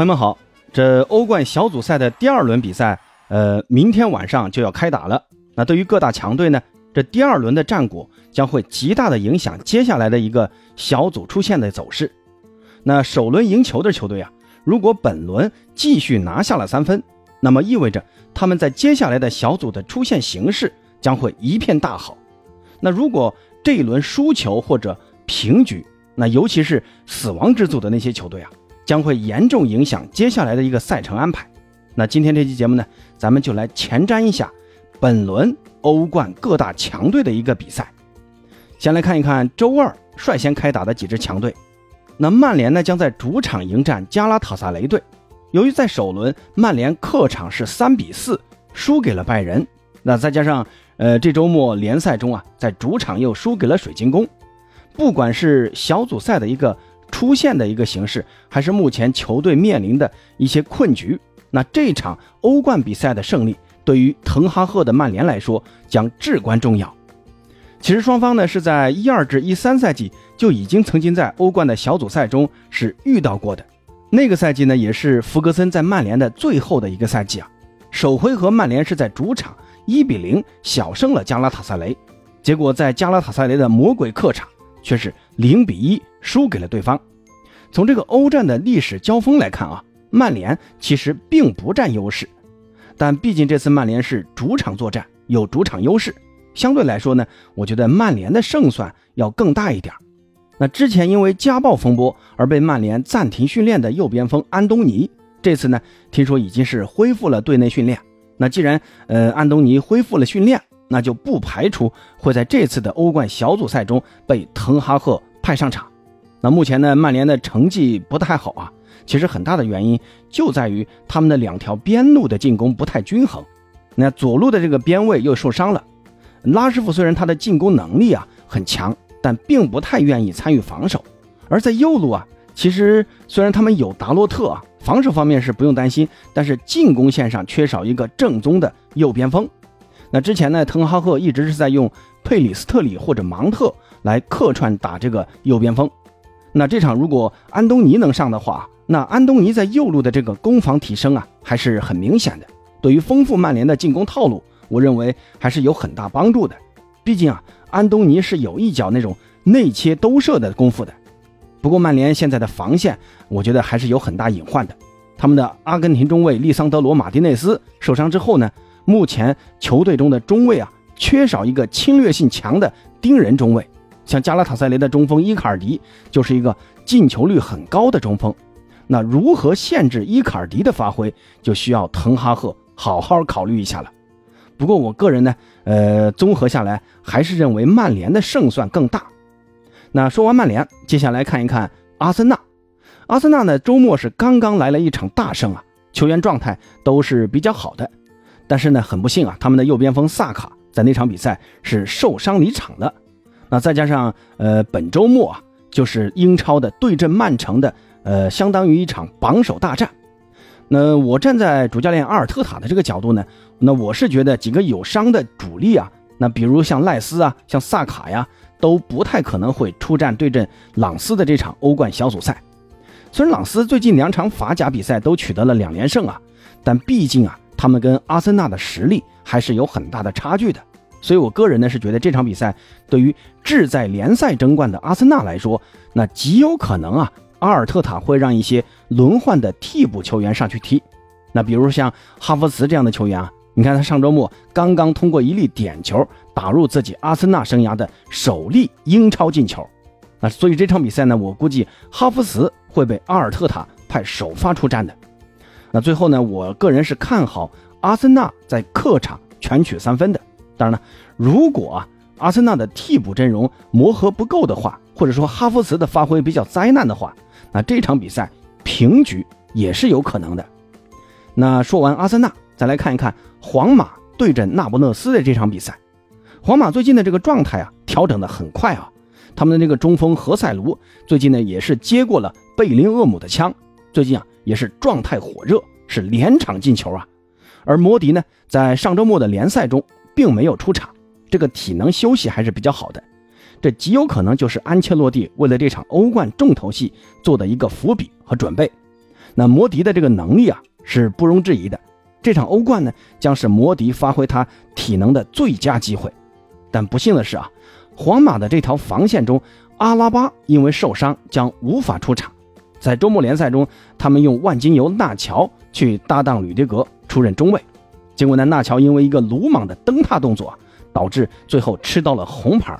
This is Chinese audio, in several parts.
朋友们好，这欧冠小组赛的第二轮比赛，呃，明天晚上就要开打了。那对于各大强队呢，这第二轮的战果将会极大的影响接下来的一个小组出线的走势。那首轮赢球的球队啊，如果本轮继续拿下了三分，那么意味着他们在接下来的小组的出线形势将会一片大好。那如果这一轮输球或者平局，那尤其是死亡之组的那些球队啊。将会严重影响接下来的一个赛程安排。那今天这期节目呢，咱们就来前瞻一下本轮欧冠各大强队的一个比赛。先来看一看周二率先开打的几支强队。那曼联呢，将在主场迎战加拉塔萨雷队。由于在首轮曼联客场是三比四输给了拜仁，那再加上呃这周末联赛中啊，在主场又输给了水晶宫，不管是小组赛的一个。出现的一个形式，还是目前球队面临的一些困局。那这场欧冠比赛的胜利，对于滕哈赫的曼联来说将至关重要。其实双方呢是在一二至一三赛季就已经曾经在欧冠的小组赛中是遇到过的。那个赛季呢也是弗格森在曼联的最后的一个赛季啊。首回合曼联是在主场一比零小胜了加拉塔萨雷，结果在加拉塔萨雷的魔鬼客场却是零比一。输给了对方。从这个欧战的历史交锋来看啊，曼联其实并不占优势。但毕竟这次曼联是主场作战，有主场优势，相对来说呢，我觉得曼联的胜算要更大一点。那之前因为家暴风波而被曼联暂停训练的右边锋安东尼，这次呢听说已经是恢复了队内训练。那既然呃安东尼恢复了训练，那就不排除会在这次的欧冠小组赛中被滕哈赫派上场。那目前呢，曼联的成绩不太好啊。其实很大的原因就在于他们的两条边路的进攻不太均衡。那左路的这个边卫又受伤了。拉师傅虽然他的进攻能力啊很强，但并不太愿意参与防守。而在右路啊，其实虽然他们有达洛特啊，防守方面是不用担心，但是进攻线上缺少一个正宗的右边锋。那之前呢，滕哈赫一直是在用佩里斯特里或者芒特来客串打这个右边锋。那这场如果安东尼能上的话，那安东尼在右路的这个攻防提升啊，还是很明显的。对于丰富曼联的进攻套路，我认为还是有很大帮助的。毕竟啊，安东尼是有一脚那种内切兜射的功夫的。不过曼联现在的防线，我觉得还是有很大隐患的。他们的阿根廷中卫利桑德罗马丁内斯受伤之后呢，目前球队中的中卫啊，缺少一个侵略性强的盯人中卫。像加拉塔塞雷的中锋伊卡尔迪就是一个进球率很高的中锋，那如何限制伊卡尔迪的发挥，就需要滕哈赫好好考虑一下了。不过我个人呢，呃，综合下来还是认为曼联的胜算更大。那说完曼联，接下来看一看阿森纳。阿森纳呢，周末是刚刚来了一场大胜啊，球员状态都是比较好的，但是呢，很不幸啊，他们的右边锋萨卡在那场比赛是受伤离场了。那再加上，呃，本周末啊，就是英超的对阵曼城的，呃，相当于一场榜首大战。那我站在主教练阿尔特塔的这个角度呢，那我是觉得几个有伤的主力啊，那比如像赖斯啊，像萨卡呀，都不太可能会出战对阵朗斯的这场欧冠小组赛。虽然朗斯最近两场法甲比赛都取得了两连胜啊，但毕竟啊，他们跟阿森纳的实力还是有很大的差距的。所以，我个人呢是觉得这场比赛对于志在联赛争冠的阿森纳来说，那极有可能啊，阿尔特塔会让一些轮换的替补球员上去踢。那比如像哈弗茨这样的球员啊，你看他上周末刚刚通过一粒点球打入自己阿森纳生涯的首粒英超进球。那所以这场比赛呢，我估计哈弗茨会被阿尔特塔派首发出战的。那最后呢，我个人是看好阿森纳在客场全取三分的。当然了，如果阿森纳的替补阵容磨合不够的话，或者说哈弗茨的发挥比较灾难的话，那这场比赛平局也是有可能的。那说完阿森纳，再来看一看皇马对阵那不勒斯的这场比赛。皇马最近的这个状态啊，调整的很快啊。他们的这个中锋何塞卢最近呢，也是接过了贝林厄姆的枪，最近啊也是状态火热，是连场进球啊。而摩迪呢，在上周末的联赛中。并没有出场，这个体能休息还是比较好的，这极有可能就是安切洛蒂为了这场欧冠重头戏做的一个伏笔和准备。那摩迪的这个能力啊是不容置疑的。这场欧冠呢，将是摩迪发挥他体能的最佳机会。但不幸的是啊，皇马的这条防线中，阿拉巴因为受伤将无法出场。在周末联赛中，他们用万金油纳乔去搭档吕迪格出任中卫，结果呢，纳乔因为一个鲁莽的蹬踏动作，导致最后吃到了红牌。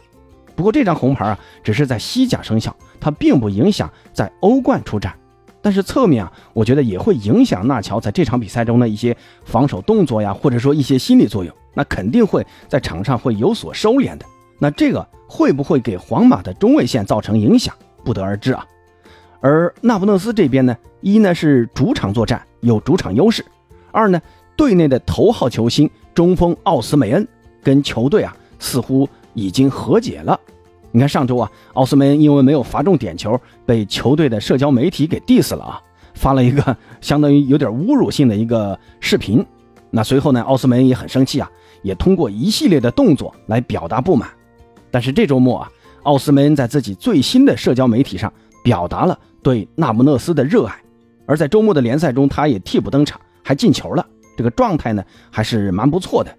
不过这张红牌啊，只是在西甲生效，它并不影响在欧冠出战。但是侧面啊，我觉得也会影响纳乔在这场比赛中的一些防守动作呀，或者说一些心理作用。那肯定会在场上会有所收敛的。那这个会不会给皇马的中卫线造成影响，不得而知啊。而那不勒斯这边呢，一呢是主场作战有主场优势，二呢队内的头号球星中锋奥斯梅恩跟球队啊似乎已经和解了。你看上周啊，奥斯梅恩因为没有罚中点球，被球队的社交媒体给 diss 了啊，发了一个相当于有点侮辱性的一个视频。那随后呢，奥斯梅恩也很生气啊，也通过一系列的动作来表达不满。但是这周末啊，奥斯梅恩在自己最新的社交媒体上表达了对那不勒斯的热爱，而在周末的联赛中，他也替补登场，还进球了，这个状态呢还是蛮不错的。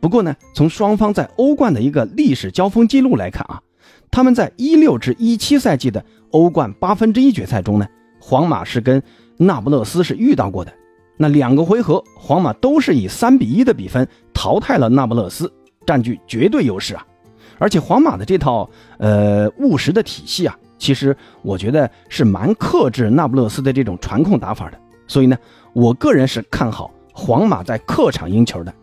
不过呢，从双方在欧冠的一个历史交锋记录来看啊。他们在一六至一七赛季的欧冠八分之一决赛中呢，皇马是跟那不勒斯是遇到过的。那两个回合，皇马都是以三比一的比分淘汰了那不勒斯，占据绝对优势啊。而且皇马的这套呃务实的体系啊，其实我觉得是蛮克制那不勒斯的这种传控打法的。所以呢，我个人是看好皇马在客场赢球的。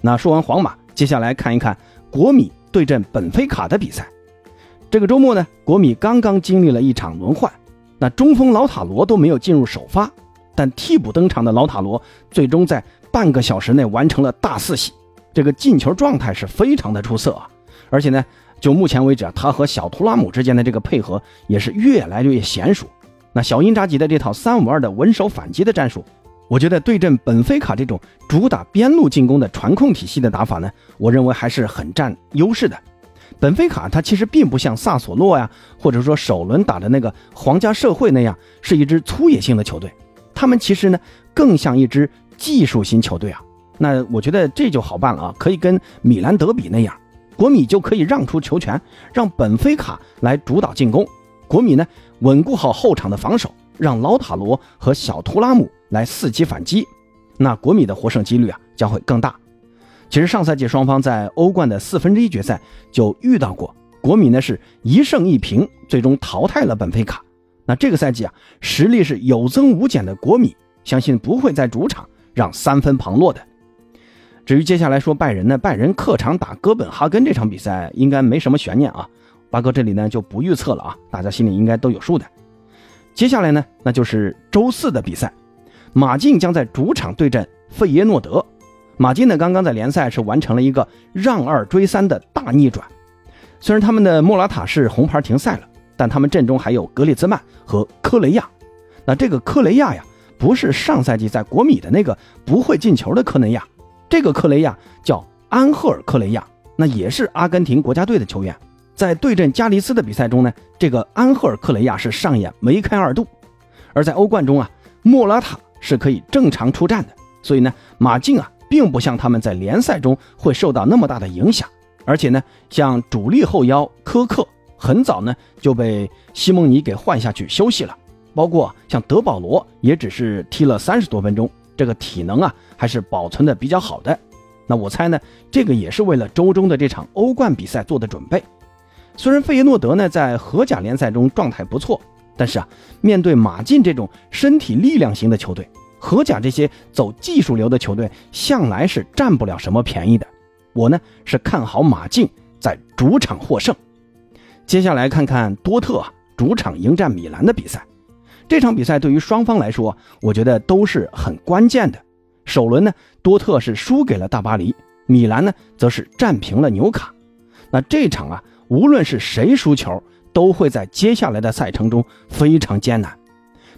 那说完皇马，接下来看一看国米对阵本菲卡的比赛。这个周末呢，国米刚刚经历了一场轮换，那中锋老塔罗都没有进入首发，但替补登场的老塔罗最终在半个小时内完成了大四喜，这个进球状态是非常的出色啊！而且呢，就目前为止啊，他和小图拉姆之间的这个配合也是越来越娴熟。那小因扎吉的这套三五二的稳守反击的战术，我觉得对阵本菲卡这种主打边路进攻的传控体系的打法呢，我认为还是很占优势的。本菲卡它其实并不像萨索洛呀，或者说首轮打的那个皇家社会那样是一支粗野性的球队，他们其实呢更像一支技术型球队啊。那我觉得这就好办了啊，可以跟米兰德比那样，国米就可以让出球权，让本菲卡来主导进攻，国米呢稳固好后场的防守，让老塔罗和小图拉姆来伺机反击，那国米的获胜几率啊将会更大。其实上赛季双方在欧冠的四分之一决赛就遇到过，国米呢是一胜一平，最终淘汰了本菲卡。那这个赛季啊，实力是有增无减的国米，相信不会在主场让三分旁落的。至于接下来说拜仁呢，拜仁客场打哥本哈根这场比赛应该没什么悬念啊，八哥这里呢就不预测了啊，大家心里应该都有数的。接下来呢，那就是周四的比赛，马竞将在主场对阵费耶诺德。马竞呢，刚刚在联赛是完成了一个让二追三的大逆转。虽然他们的莫拉塔是红牌停赛了，但他们阵中还有格列兹曼和科雷亚。那这个科雷亚呀，不是上赛季在国米的那个不会进球的科雷亚，这个科雷亚叫安赫尔科雷亚，那也是阿根廷国家队的球员。在对阵加利斯的比赛中呢，这个安赫尔克雷亚是上演梅开二度。而在欧冠中啊，莫拉塔是可以正常出战的，所以呢，马竞啊。并不像他们在联赛中会受到那么大的影响，而且呢，像主力后腰科克很早呢就被西蒙尼给换下去休息了，包括像德保罗也只是踢了三十多分钟，这个体能啊还是保存的比较好的。那我猜呢，这个也是为了周中的这场欧冠比赛做的准备。虽然费耶诺德呢在荷甲联赛中状态不错，但是啊，面对马竞这种身体力量型的球队。荷甲这些走技术流的球队向来是占不了什么便宜的，我呢是看好马竞在主场获胜。接下来看看多特主场迎战米兰的比赛，这场比赛对于双方来说，我觉得都是很关键的。首轮呢，多特是输给了大巴黎，米兰呢则是战平了纽卡。那这场啊，无论是谁输球，都会在接下来的赛程中非常艰难。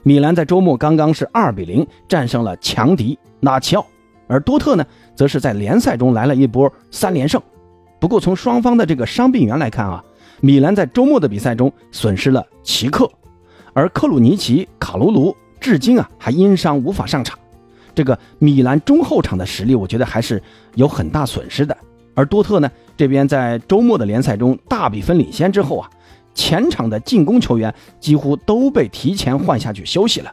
米兰在周末刚刚是二比零战胜了强敌纳齐奥，而多特呢，则是在联赛中来了一波三连胜。不过从双方的这个伤病员来看啊，米兰在周末的比赛中损失了齐克，而克鲁尼奇、卡卢卢至今啊还因伤无法上场。这个米兰中后场的实力，我觉得还是有很大损失的。而多特呢，这边在周末的联赛中大比分领先之后啊，前场的进攻球员几乎都被提前换下去休息了，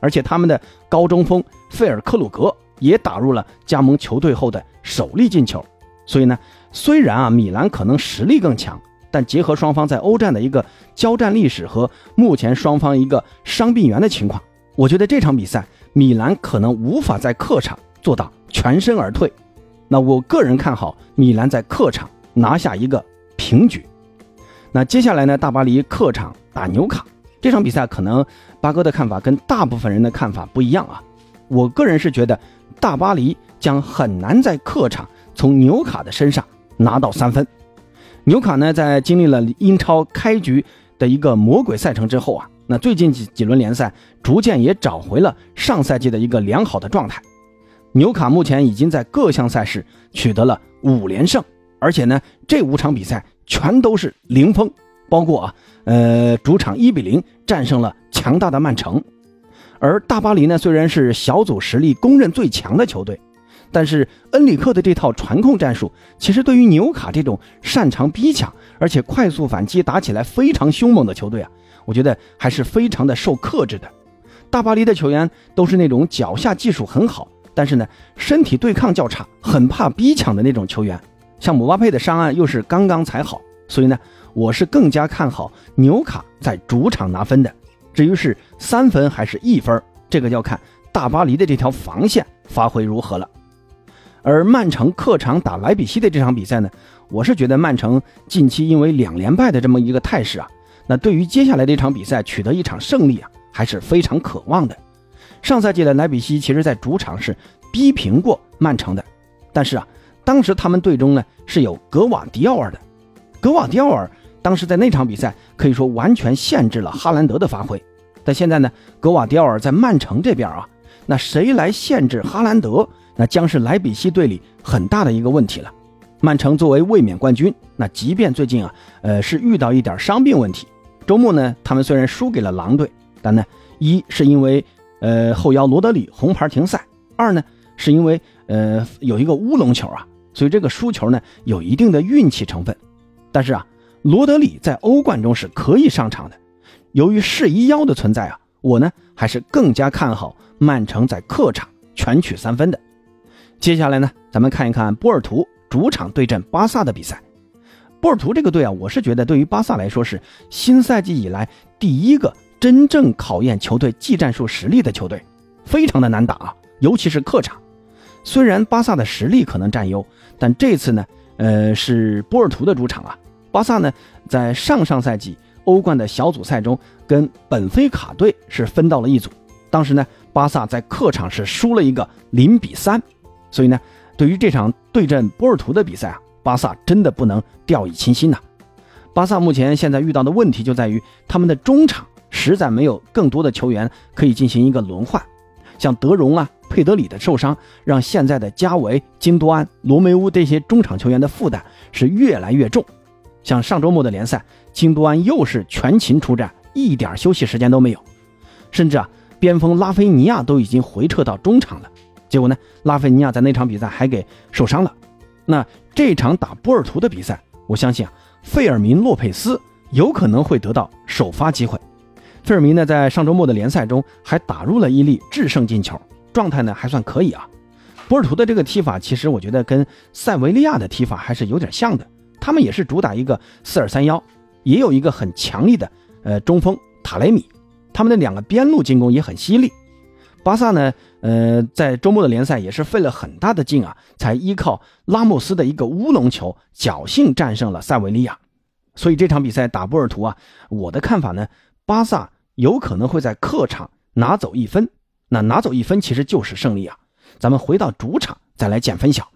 而且他们的高中锋费尔克鲁格也打入了加盟球队后的首粒进球。所以呢，虽然啊米兰可能实力更强，但结合双方在欧战的一个交战历史和目前双方一个伤病员的情况，我觉得这场比赛。米兰可能无法在客场做到全身而退，那我个人看好米兰在客场拿下一个平局。那接下来呢，大巴黎客场打纽卡这场比赛，可能八哥的看法跟大部分人的看法不一样啊。我个人是觉得大巴黎将很难在客场从纽卡的身上拿到三分。纽卡呢，在经历了英超开局的一个魔鬼赛程之后啊。那最近几几轮联赛，逐渐也找回了上赛季的一个良好的状态。纽卡目前已经在各项赛事取得了五连胜，而且呢，这五场比赛全都是零封，包括啊，呃，主场一比零战胜了强大的曼城。而大巴黎呢，虽然是小组实力公认最强的球队，但是恩里克的这套传控战术，其实对于纽卡这种擅长逼抢而且快速反击、打起来非常凶猛的球队啊。我觉得还是非常的受克制的，大巴黎的球员都是那种脚下技术很好，但是呢身体对抗较差，很怕逼抢的那种球员。像姆巴佩的伤案又是刚刚才好，所以呢我是更加看好纽卡在主场拿分的。至于是三分还是一分，这个要看大巴黎的这条防线发挥如何了。而曼城客场打莱比锡的这场比赛呢，我是觉得曼城近期因为两连败的这么一个态势啊。那对于接下来的一场比赛取得一场胜利啊，还是非常渴望的。上赛季的莱比锡其实在主场是逼平过曼城的，但是啊，当时他们队中呢是有格瓦迪奥尔的，格瓦迪奥尔当时在那场比赛可以说完全限制了哈兰德的发挥。但现在呢，格瓦迪奥尔在曼城这边啊，那谁来限制哈兰德，那将是莱比锡队里很大的一个问题了。曼城作为卫冕冠军，那即便最近啊，呃，是遇到一点伤病问题。周末呢，他们虽然输给了狼队，但呢，一是因为呃后腰罗德里红牌停赛，二呢是因为呃有一个乌龙球啊，所以这个输球呢有一定的运气成分。但是啊，罗德里在欧冠中是可以上场的。由于世一腰的存在啊，我呢还是更加看好曼城在客场全取三分的。接下来呢，咱们看一看波尔图主场对阵巴萨的比赛。波尔图这个队啊，我是觉得对于巴萨来说是新赛季以来第一个真正考验球队技战术实力的球队，非常的难打啊，尤其是客场。虽然巴萨的实力可能占优，但这次呢，呃，是波尔图的主场啊。巴萨呢，在上上赛季欧冠的小组赛中跟本菲卡队是分到了一组，当时呢，巴萨在客场是输了一个零比三，所以呢，对于这场对阵波尔图的比赛啊。巴萨真的不能掉以轻心呐！巴萨目前现在遇到的问题就在于他们的中场实在没有更多的球员可以进行一个轮换，像德容啊、佩德里的受伤，让现在的加维、金多安、罗梅乌这些中场球员的负担是越来越重。像上周末的联赛，金多安又是全勤出战，一点休息时间都没有，甚至啊，边锋拉菲尼亚都已经回撤到中场了，结果呢，拉菲尼亚在那场比赛还给受伤了。那这场打波尔图的比赛，我相信啊，费尔明·洛佩斯有可能会得到首发机会。费尔明呢，在上周末的联赛中还打入了一粒制胜进球，状态呢还算可以啊。波尔图的这个踢法，其实我觉得跟塞维利亚的踢法还是有点像的。他们也是主打一个四二三幺，也有一个很强力的呃中锋塔雷米，他们的两个边路进攻也很犀利。巴萨呢，呃，在周末的联赛也是费了很大的劲啊，才依靠拉莫斯的一个乌龙球侥幸战胜了塞维利亚。所以这场比赛打波尔图啊，我的看法呢，巴萨有可能会在客场拿走一分。那拿走一分其实就是胜利啊。咱们回到主场再来见分晓。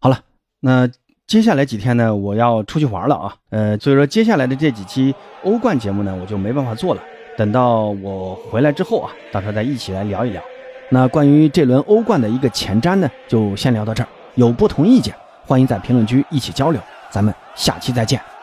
好了，那接下来几天呢，我要出去玩了啊。呃，所以说接下来的这几期欧冠节目呢，我就没办法做了。等到我回来之后啊，到时候再一起来聊一聊。那关于这轮欧冠的一个前瞻呢，就先聊到这儿。有不同意见，欢迎在评论区一起交流。咱们下期再见。